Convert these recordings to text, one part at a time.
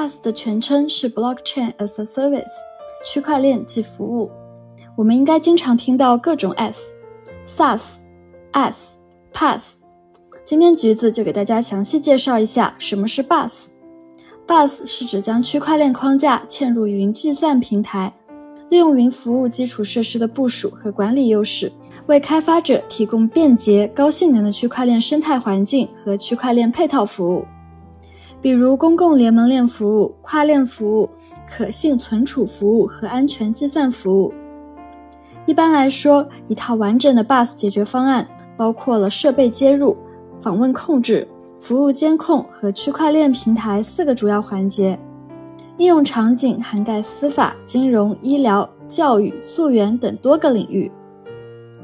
BaaS 的全称是 Blockchain as a Service，区块链即服务。我们应该经常听到各种 S，SaaS，S，Pass。今天橘子就给大家详细介绍一下什么是 BaaS。BaaS 是指将区块链框架嵌入云计算平台，利用云服务基础设施的部署和管理优势，为开发者提供便捷、高性能的区块链生态环境和区块链配套服务。比如公共联盟链服务、跨链服务、可信存储服务和安全计算服务。一般来说，一套完整的 BUS 解决方案包括了设备接入、访问控制、服务监控和区块链平台四个主要环节。应用场景涵盖司法、金融、医疗、教育、溯源等多个领域。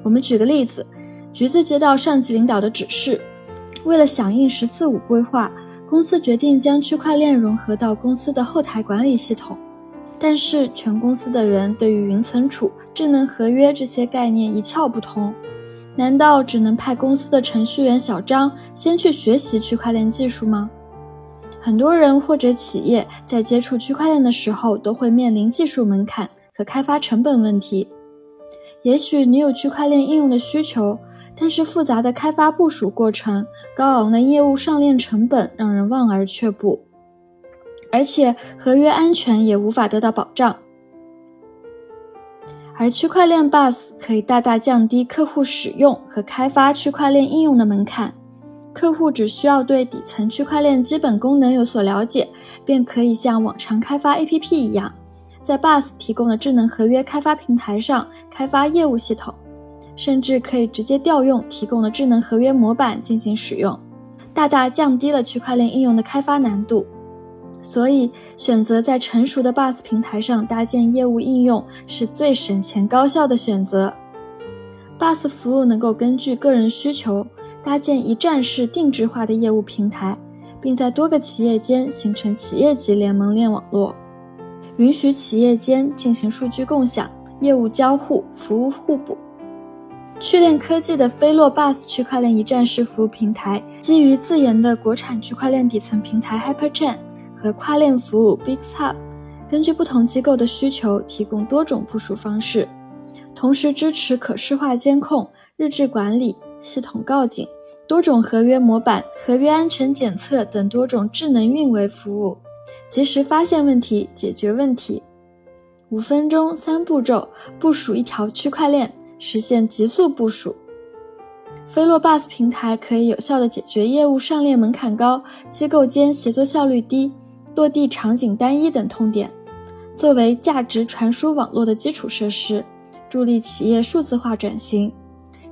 我们举个例子，橘子接到上级领导的指示，为了响应“十四五”规划。公司决定将区块链融合到公司的后台管理系统，但是全公司的人对于云存储、智能合约这些概念一窍不通。难道只能派公司的程序员小张先去学习区块链技术吗？很多人或者企业在接触区块链的时候，都会面临技术门槛和开发成本问题。也许你有区块链应用的需求。但是复杂的开发部署过程、高昂的业务上链成本让人望而却步，而且合约安全也无法得到保障。而区块链 BaaS 可以大大降低客户使用和开发区块链应用的门槛，客户只需要对底层区块链基本功能有所了解，便可以像往常开发 APP 一样，在 BUS 提供的智能合约开发平台上开发业务系统。甚至可以直接调用提供的智能合约模板进行使用，大大降低了区块链应用的开发难度。所以，选择在成熟的 BaaS 平台上搭建业务应用是最省钱高效的选择。BUS 服务能够根据个人需求搭建一站式定制化的业务平台，并在多个企业间形成企业级联盟链网络，允许企业间进行数据共享、业务交互、服务互补。趣链科技的飞洛 BaaS 区块链一站式服务平台，基于自研的国产区块链底层平台 HyperChain 和跨链服务 BigHub，根据不同机构的需求提供多种部署方式，同时支持可视化监控、日志管理、系统告警、多种合约模板、合约安全检测等多种智能运维服务，及时发现问题、解决问题，五分钟三步骤部署一条区块链。实现极速部署，飞洛 BUS 平台可以有效地解决业务上链门槛高、机构间协作效率低、落地场景单一等痛点。作为价值传输网络的基础设施，助力企业数字化转型，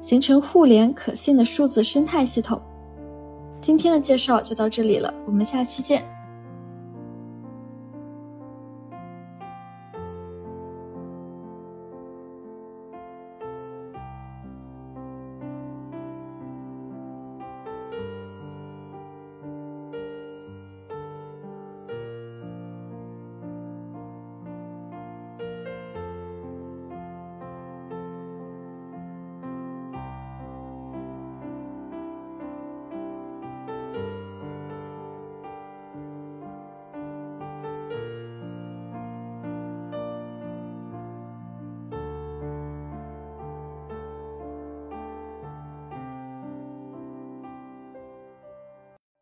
形成互联可信的数字生态系统。今天的介绍就到这里了，我们下期见。